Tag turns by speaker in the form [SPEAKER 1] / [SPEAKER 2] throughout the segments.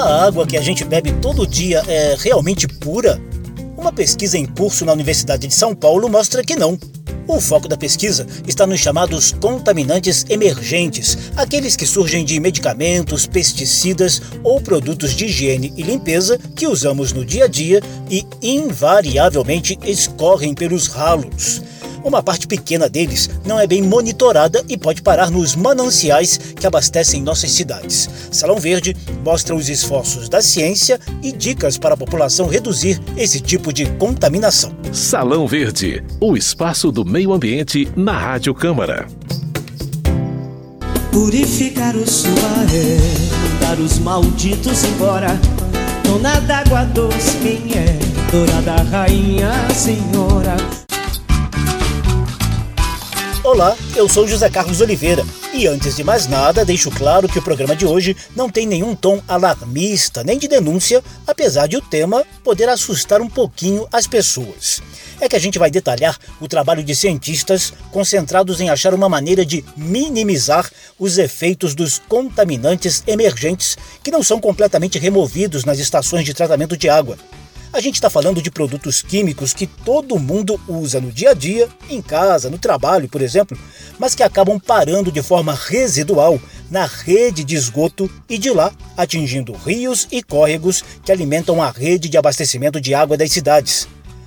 [SPEAKER 1] A água que a gente bebe todo dia é realmente pura? Uma pesquisa em curso na Universidade de São Paulo mostra que não. O foco da pesquisa está nos chamados contaminantes emergentes, aqueles que surgem de medicamentos, pesticidas ou produtos de higiene e limpeza que usamos no dia a dia e invariavelmente escorrem pelos ralos uma parte pequena deles não é bem monitorada e pode parar nos mananciais que abastecem nossas cidades. Salão Verde mostra os esforços da ciência e dicas para a população reduzir esse tipo de contaminação.
[SPEAKER 2] Salão Verde, o espaço do meio ambiente na Rádio Câmara.
[SPEAKER 3] Purificar o suaré, mandar os malditos embora. Dona d'água doce, quem é? Dourada rainha, senhora.
[SPEAKER 1] Olá, eu sou José Carlos Oliveira e antes de mais nada, deixo claro que o programa de hoje não tem nenhum tom alarmista nem de denúncia, apesar de o tema poder assustar um pouquinho as pessoas. É que a gente vai detalhar o trabalho de cientistas concentrados em achar uma maneira de minimizar os efeitos dos contaminantes emergentes que não são completamente removidos nas estações de tratamento de água a gente está falando de produtos químicos que todo mundo usa no dia a dia, em casa, no trabalho, por exemplo, mas que acabam parando de forma residual na rede de esgoto e de lá atingindo rios e córregos que alimentam a rede de abastecimento de água das cidades.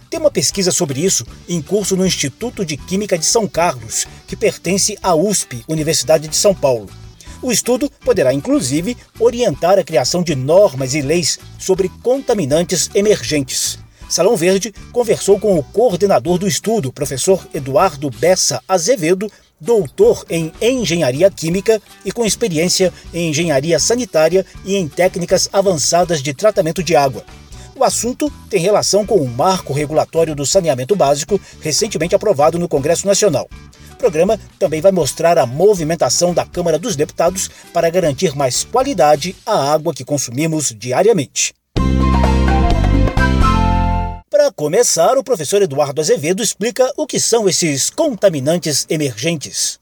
[SPEAKER 1] Tem uma pesquisa sobre isso em curso no Instituto de Química de São Carlos, que pertence à USP, Universidade de São Paulo. O estudo poderá, inclusive, orientar a criação de normas e leis sobre contaminantes emergentes. Salão Verde conversou com o coordenador do estudo, professor Eduardo Bessa Azevedo, doutor em engenharia química e com experiência em engenharia sanitária e em técnicas avançadas de tratamento de água. O assunto tem relação com o marco regulatório do saneamento básico, recentemente aprovado no Congresso Nacional programa também vai mostrar a movimentação da Câmara dos Deputados para garantir mais qualidade à água que consumimos diariamente. Para começar, o professor Eduardo Azevedo explica o que são esses contaminantes emergentes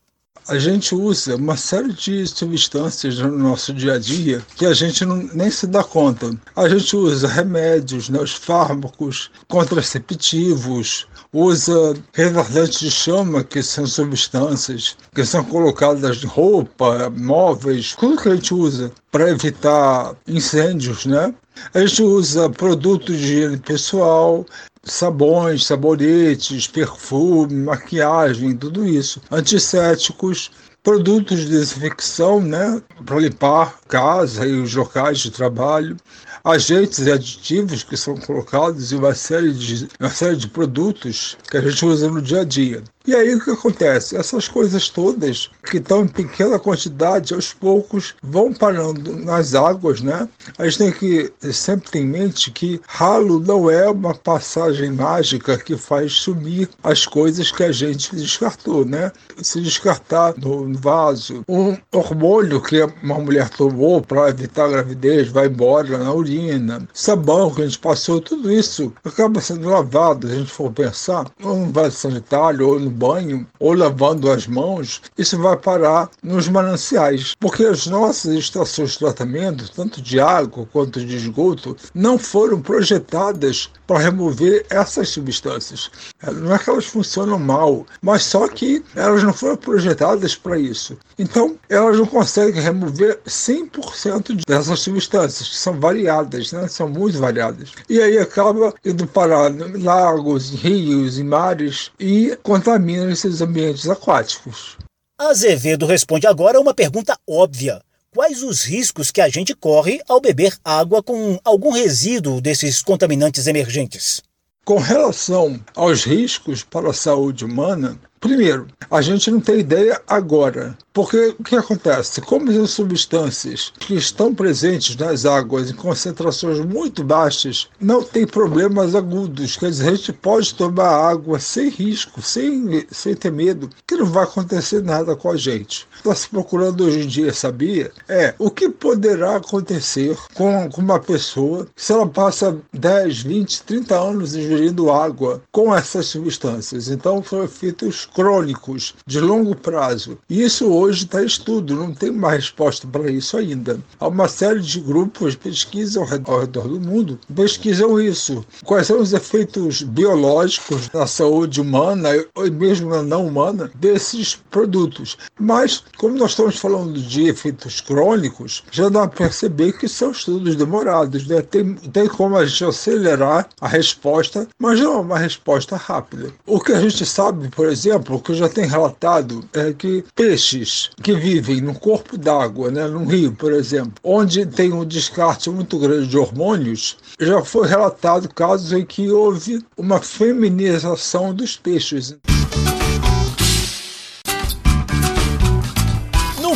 [SPEAKER 4] a gente usa uma série de substâncias no nosso dia a dia que a gente não, nem se dá conta. A gente usa remédios, né, os fármacos, contraceptivos, usa retardantes de chama, que são substâncias que são colocadas em roupa, móveis, tudo que a gente usa para evitar incêndios, né? A gente usa produtos de higiene pessoal, sabões, sabonetes, perfume, maquiagem, tudo isso. Antissépticos, produtos de desinfecção, né, para limpar casa e os locais de trabalho, agentes e aditivos que são colocados em uma série de, uma série de produtos que a gente usa no dia a dia. E aí o que acontece? Essas coisas todas que estão em pequena quantidade, aos poucos vão parando nas águas, né? A gente tem que sempre ter em mente que ralo não é uma passagem mágica que faz sumir as coisas que a gente descartou, né? Se descartar no vaso um hormônio que uma mulher tomou para evitar a gravidez vai embora na urina, sabão que a gente passou, tudo isso acaba sendo lavado, a gente for pensar, ou no vaso sanitário ou no banho ou lavando as mãos, isso vai parar nos mananciais, porque as nossas estações de tratamento, tanto de água quanto de esgoto, não foram projetadas para remover essas substâncias. Não é que elas funcionam mal, mas só que elas não foram projetadas para isso. Então, elas não conseguem remover 100% dessas substâncias, que são variadas, né? são muito variadas. E aí acaba indo parar em lagos, em rios, em mares e contamina contaminam esses ambientes aquáticos.
[SPEAKER 1] Azevedo responde agora a uma pergunta óbvia. Quais os riscos que a gente corre ao beber água com algum resíduo desses contaminantes emergentes?
[SPEAKER 4] Com relação aos riscos para a saúde humana, primeiro, a gente não tem ideia agora porque o que acontece? Como as substâncias que estão presentes nas águas em concentrações muito baixas não têm problemas agudos, quer dizer, a gente pode tomar água sem risco, sem, sem ter medo, que não vai acontecer nada com a gente. Está se procurando hoje em dia, sabia? É o que poderá acontecer com, com uma pessoa se ela passa 10, 20, 30 anos ingerindo água com essas substâncias. Então foram feitos crônicos de longo prazo. E isso hoje está em estudo, não tem uma resposta para isso ainda. Há uma série de grupos de pesquisa ao redor, ao redor do mundo pesquisam isso. Quais são os efeitos biológicos na saúde humana ou mesmo na não humana desses produtos. Mas, como nós estamos falando de efeitos crônicos, já dá para perceber que são estudos demorados. Né? Tem, tem como a gente acelerar a resposta, mas não é uma resposta rápida. O que a gente sabe, por exemplo, o que já tem relatado é que peixes que vivem no corpo d'água, né, num rio, por exemplo, onde tem um descarte muito grande de hormônios, já foi relatado casos em que houve uma feminização dos peixes.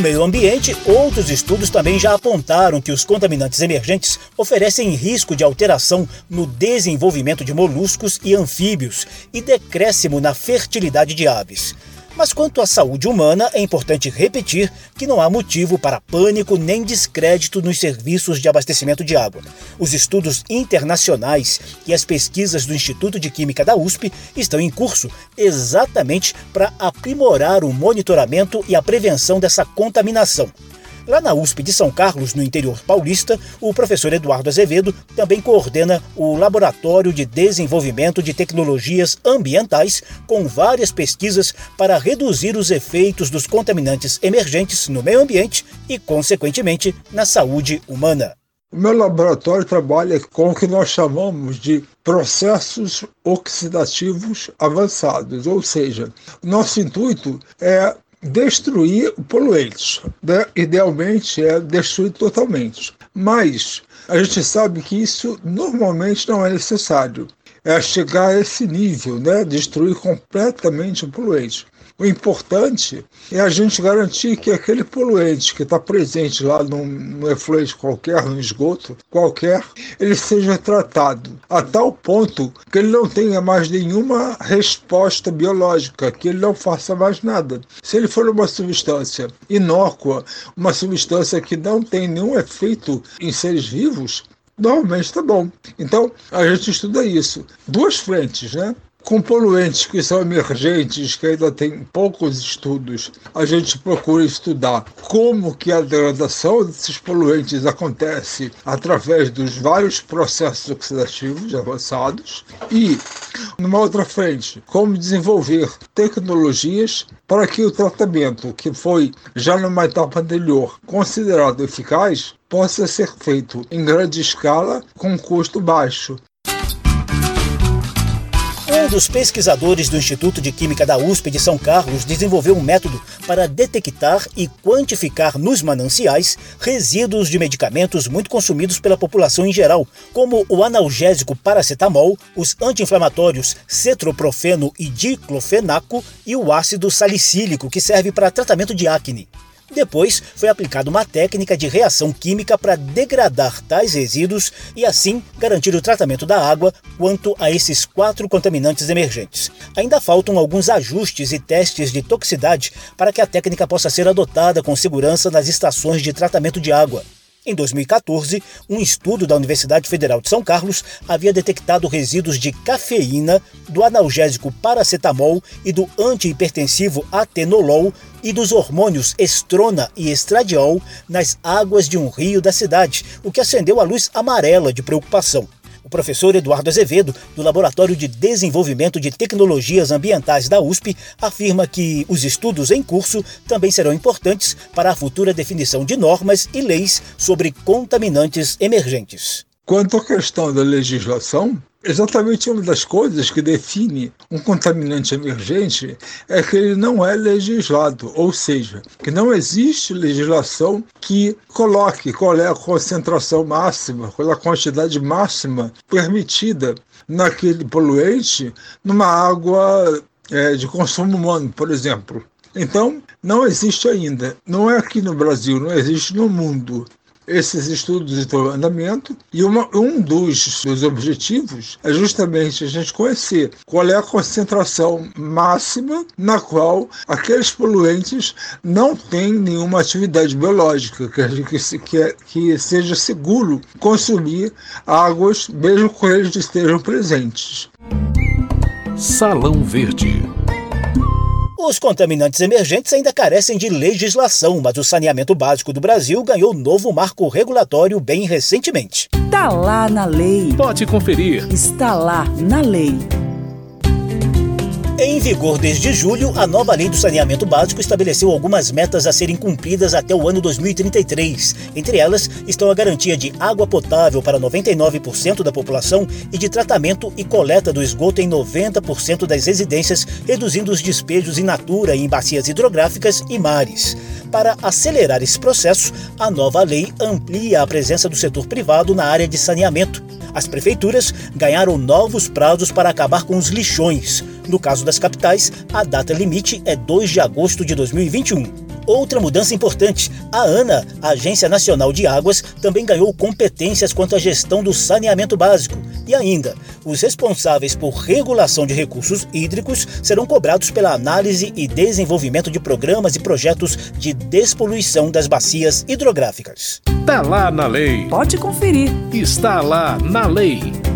[SPEAKER 1] Meio ambiente, outros estudos também já apontaram que os contaminantes emergentes oferecem risco de alteração no desenvolvimento de moluscos e anfíbios e decréscimo na fertilidade de aves. Mas quanto à saúde humana, é importante repetir que não há motivo para pânico nem descrédito nos serviços de abastecimento de água. Os estudos internacionais e as pesquisas do Instituto de Química da USP estão em curso exatamente para aprimorar o monitoramento e a prevenção dessa contaminação. Lá na USP de São Carlos, no interior paulista, o professor Eduardo Azevedo também coordena o Laboratório de Desenvolvimento de Tecnologias Ambientais, com várias pesquisas para reduzir os efeitos dos contaminantes emergentes no meio ambiente e, consequentemente, na saúde humana.
[SPEAKER 4] O meu laboratório trabalha com o que nós chamamos de processos oxidativos avançados, ou seja, nosso intuito é destruir poluentes. Né? Idealmente é destruir totalmente. Mas a gente sabe que isso normalmente não é necessário. É chegar a esse nível, né? destruir completamente o poluente. O importante é a gente garantir que aquele poluente que está presente lá num, efluente qualquer, no esgoto qualquer, ele seja tratado a tal ponto que ele não tenha mais nenhuma resposta biológica, que ele não faça mais nada. Se ele for uma substância inócua, uma substância que não tem nenhum efeito em seres vivos, normalmente está bom. Então, a gente estuda isso. Duas frentes, né? Com poluentes que são emergentes, que ainda tem poucos estudos, a gente procura estudar como que a degradação desses poluentes acontece através dos vários processos oxidativos avançados e, numa outra frente, como desenvolver tecnologias para que o tratamento, que foi já numa etapa anterior considerado eficaz, possa ser feito em grande escala com custo baixo.
[SPEAKER 1] Um dos pesquisadores do Instituto de Química da USP de São Carlos desenvolveu um método para detectar e quantificar nos mananciais resíduos de medicamentos muito consumidos pela população em geral, como o analgésico paracetamol, os anti-inflamatórios cetroprofeno e diclofenaco e o ácido salicílico, que serve para tratamento de acne. Depois foi aplicada uma técnica de reação química para degradar tais resíduos e assim garantir o tratamento da água quanto a esses quatro contaminantes emergentes. Ainda faltam alguns ajustes e testes de toxicidade para que a técnica possa ser adotada com segurança nas estações de tratamento de água. Em 2014, um estudo da Universidade Federal de São Carlos havia detectado resíduos de cafeína do analgésico paracetamol e do antihipertensivo atenolol e dos hormônios estrona e estradiol nas águas de um rio da cidade, o que acendeu a luz amarela de preocupação. O professor Eduardo Azevedo, do Laboratório de Desenvolvimento de Tecnologias Ambientais da USP, afirma que os estudos em curso também serão importantes para a futura definição de normas e leis sobre contaminantes emergentes.
[SPEAKER 4] Quanto à questão da legislação, exatamente uma das coisas que define um contaminante emergente é que ele não é legislado, ou seja, que não existe legislação que coloque qual é a concentração máxima, qual é a quantidade máxima permitida naquele poluente numa água é, de consumo humano, por exemplo. Então, não existe ainda, não é aqui no Brasil, não existe no mundo esses estudos estão em andamento e uma, um dos, dos objetivos é justamente a gente conhecer qual é a concentração máxima na qual aqueles poluentes não têm nenhuma atividade biológica, que, que, que, que seja seguro consumir águas mesmo que eles estejam presentes.
[SPEAKER 2] Salão Verde
[SPEAKER 1] Os contaminantes emergentes ainda carecem de legislação, mas o saneamento básico do Brasil ganhou novo marco regulatório bem recentemente.
[SPEAKER 5] Está lá na lei.
[SPEAKER 2] Pode conferir.
[SPEAKER 5] Está lá na lei.
[SPEAKER 1] Em vigor desde julho, a nova Lei do Saneamento Básico estabeleceu algumas metas a serem cumpridas até o ano 2033. Entre elas estão a garantia de água potável para 99% da população e de tratamento e coleta do esgoto em 90% das residências, reduzindo os despejos in natura em bacias hidrográficas e mares. Para acelerar esse processo, a nova lei amplia a presença do setor privado na área de saneamento. As prefeituras ganharam novos prazos para acabar com os lixões. No caso das capitais, a data limite é 2 de agosto de 2021. Outra mudança importante: a ANA, a Agência Nacional de Águas, também ganhou competências quanto à gestão do saneamento básico. E ainda, os responsáveis por regulação de recursos hídricos serão cobrados pela análise e desenvolvimento de programas e projetos de despoluição das bacias hidrográficas.
[SPEAKER 2] Está lá na lei.
[SPEAKER 5] Pode conferir.
[SPEAKER 2] Está lá na lei.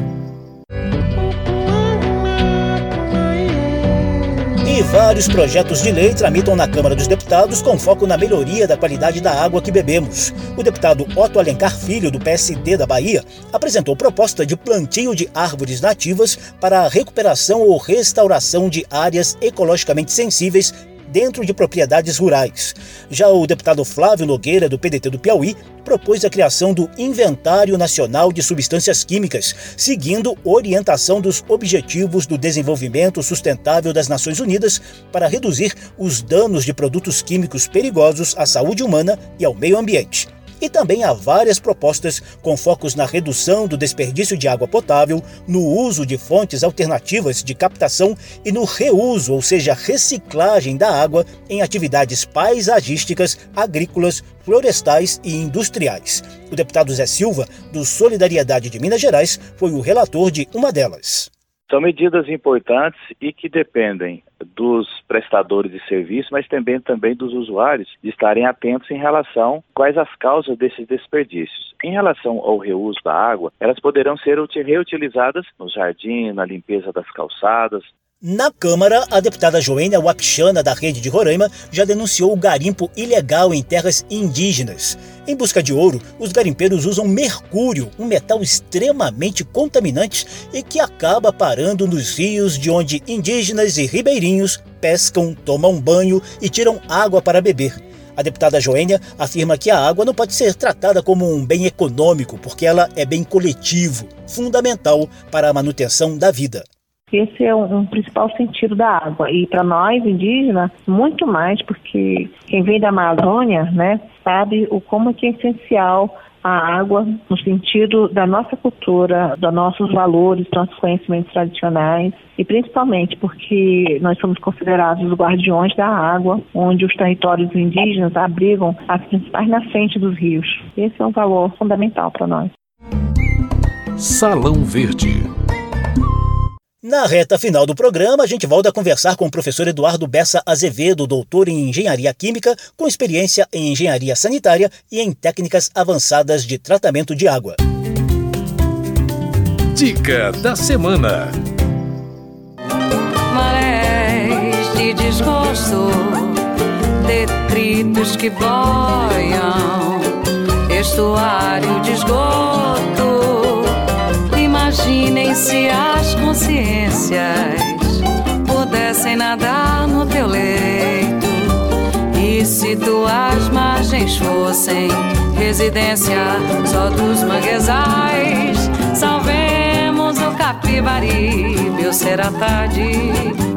[SPEAKER 1] Vários projetos de lei tramitam na Câmara dos Deputados com foco na melhoria da qualidade da água que bebemos. O deputado Otto Alencar Filho, do PSD da Bahia, apresentou proposta de plantio de árvores nativas para a recuperação ou restauração de áreas ecologicamente sensíveis dentro de propriedades rurais. Já o deputado Flávio Nogueira, do PDT do Piauí, propôs a criação do Inventário Nacional de Substâncias Químicas, seguindo orientação dos Objetivos do Desenvolvimento Sustentável das Nações Unidas para reduzir os danos de produtos químicos perigosos à saúde humana e ao meio ambiente. E também há várias propostas com focos na redução do desperdício de água potável, no uso de fontes alternativas de captação e no reuso, ou seja, reciclagem da água em atividades paisagísticas, agrícolas, florestais e industriais. O deputado Zé Silva, do Solidariedade de Minas Gerais, foi o relator de uma delas.
[SPEAKER 6] São medidas importantes e que dependem dos prestadores de serviço, mas também, também dos usuários, de estarem atentos em relação quais as causas desses desperdícios. Em relação ao reuso da água, elas poderão ser reutilizadas no jardim, na limpeza das calçadas,
[SPEAKER 1] na Câmara, a deputada Joênia Wapichana, da Rede de Roraima, já denunciou o garimpo ilegal em terras indígenas. Em busca de ouro, os garimpeiros usam mercúrio, um metal extremamente contaminante e que acaba parando nos rios de onde indígenas e ribeirinhos pescam, tomam banho e tiram água para beber. A deputada Joênia afirma que a água não pode ser tratada como um bem econômico, porque ela é bem coletivo, fundamental para a manutenção da vida.
[SPEAKER 7] Esse é um, um principal sentido da água. E para nós, indígenas, muito mais, porque quem vem da Amazônia, né, sabe o como que é essencial a água no sentido da nossa cultura, dos nossos valores, dos nossos conhecimentos tradicionais e principalmente porque nós somos considerados os guardiões da água, onde os territórios indígenas abrigam as principais nascentes dos rios. Esse é um valor fundamental para nós.
[SPEAKER 2] Salão Verde
[SPEAKER 1] na reta final do programa, a gente volta a conversar com o professor Eduardo Bessa Azevedo, doutor em Engenharia Química, com experiência em Engenharia Sanitária e em técnicas avançadas de tratamento de água.
[SPEAKER 2] Dica da semana:
[SPEAKER 8] Marés de desgosto, detritos que boiam, estuário de Imaginem se as consciências pudessem nadar no teu leito. E se tuas margens fossem residência só dos manguezais, salvemos o Capivari, meu será tarde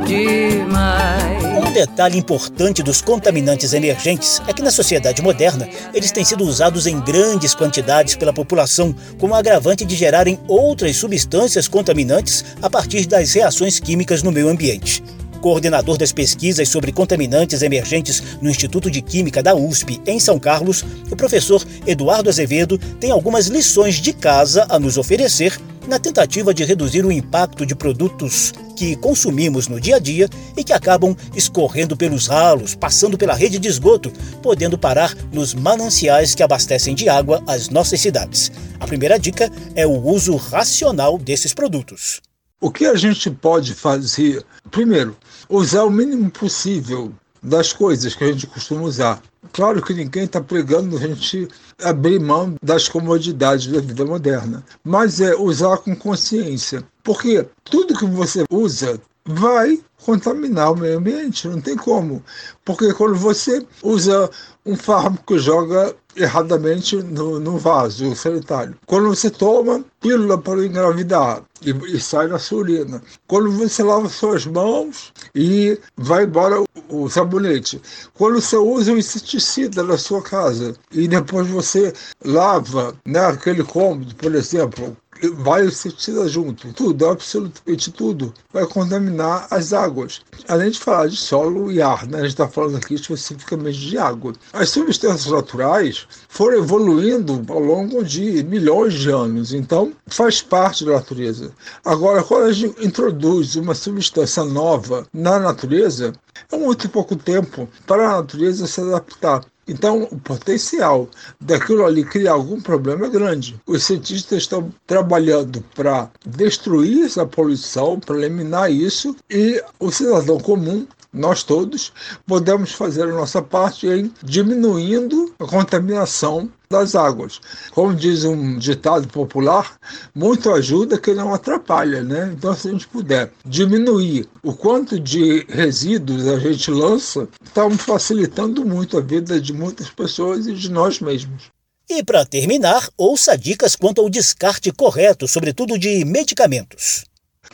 [SPEAKER 8] demais.
[SPEAKER 1] Um detalhe importante dos contaminantes emergentes é que na sociedade moderna eles têm sido usados em grandes quantidades pela população como agravante de gerarem outras substâncias contaminantes a partir das reações químicas no meio ambiente coordenador das pesquisas sobre contaminantes emergentes no Instituto de Química da USP, em São Carlos, o professor Eduardo Azevedo tem algumas lições de casa a nos oferecer na tentativa de reduzir o impacto de produtos que consumimos no dia a dia e que acabam escorrendo pelos ralos, passando pela rede de esgoto, podendo parar nos mananciais que abastecem de água as nossas cidades. A primeira dica é o uso racional desses produtos.
[SPEAKER 4] O que a gente pode fazer? Primeiro, usar o mínimo possível das coisas que a gente costuma usar. Claro que ninguém está pregando a gente abrir mão das comodidades da vida moderna, mas é usar com consciência. Porque tudo que você usa vai contaminar o meio ambiente, não tem como. Porque quando você usa um fármaco joga erradamente no, no vaso sanitário. Quando você toma pílula para engravidar e, e, sai na sua urina. Quando você lava suas mãos e vai embora o, o sabonete. Quando você usa um inseticida na sua casa e depois você lava né, cômodo, por exemplo, vai inseticida junto. Tudo, absolutamente tudo, vai contaminar as águas. Além de falar de solo e ar, né? a gente está falando aqui especificamente de água. As substâncias naturais foram evoluindo ao longo de milhões de anos, então faz parte da natureza. Agora, quando a gente introduz uma substância nova na natureza, é muito pouco tempo para a natureza se adaptar. Então, o potencial daquilo ali criar algum problema é grande. Os cientistas estão trabalhando para destruir essa poluição, para eliminar isso, e o cidadão comum nós todos podemos fazer a nossa parte em diminuindo a contaminação das águas. Como diz um ditado popular, muito ajuda que não atrapalha, né? Então, se a gente puder diminuir o quanto de resíduos a gente lança, estamos facilitando muito a vida de muitas pessoas e de nós mesmos.
[SPEAKER 1] E para terminar, ouça dicas quanto ao descarte correto, sobretudo de medicamentos.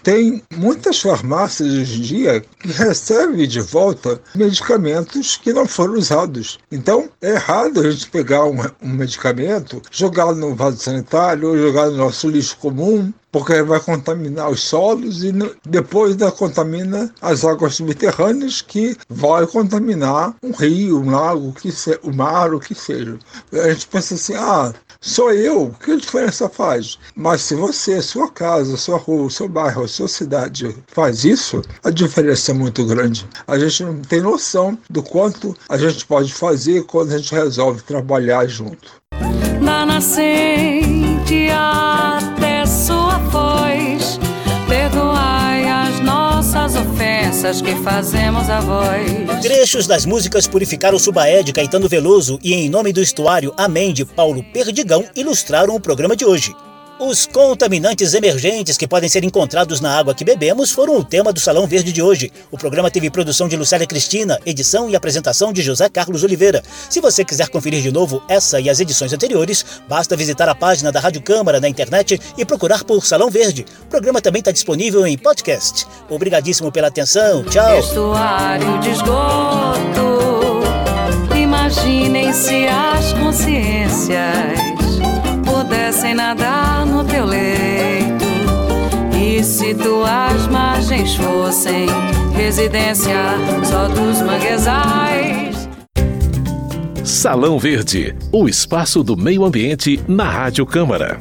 [SPEAKER 4] Tem muitas farmácias hoje em dia que recebem de volta medicamentos que não foram usados. Então, é errado a gente pegar um, um medicamento, jogar no vaso sanitário ou jogar no nosso lixo comum porque vai contaminar os solos e depois da contamina as águas subterrâneas que vai contaminar um rio, um lago, que se, o mar, o que seja. A gente pensa assim, ah, sou eu, que diferença faz? Mas se você, sua casa, sua rua, seu bairro, sua cidade faz isso, a diferença é muito grande. A gente não tem noção do quanto a gente pode fazer quando a gente resolve trabalhar junto.
[SPEAKER 8] Da nascente até que fazemos a voz.
[SPEAKER 1] Trechos das músicas Purificar o Subaé de Caetano Veloso e Em Nome do Estuário Amém de Paulo Perdigão ilustraram o programa de hoje. Os contaminantes emergentes que podem ser encontrados na água que bebemos foram o tema do Salão Verde de hoje. O programa teve produção de Lucélia Cristina, edição e apresentação de José Carlos Oliveira. Se você quiser conferir de novo essa e as edições anteriores, basta visitar a página da Rádio Câmara na internet e procurar por Salão Verde. O programa também está disponível em podcast. Obrigadíssimo pela atenção. Tchau.
[SPEAKER 8] Estuário de esgoto. Imaginem se as consciências pudessem nadar no teu leito. E se tuas margens fossem residência só dos manguezais.
[SPEAKER 2] Salão Verde, o espaço do meio ambiente na Rádio Câmara.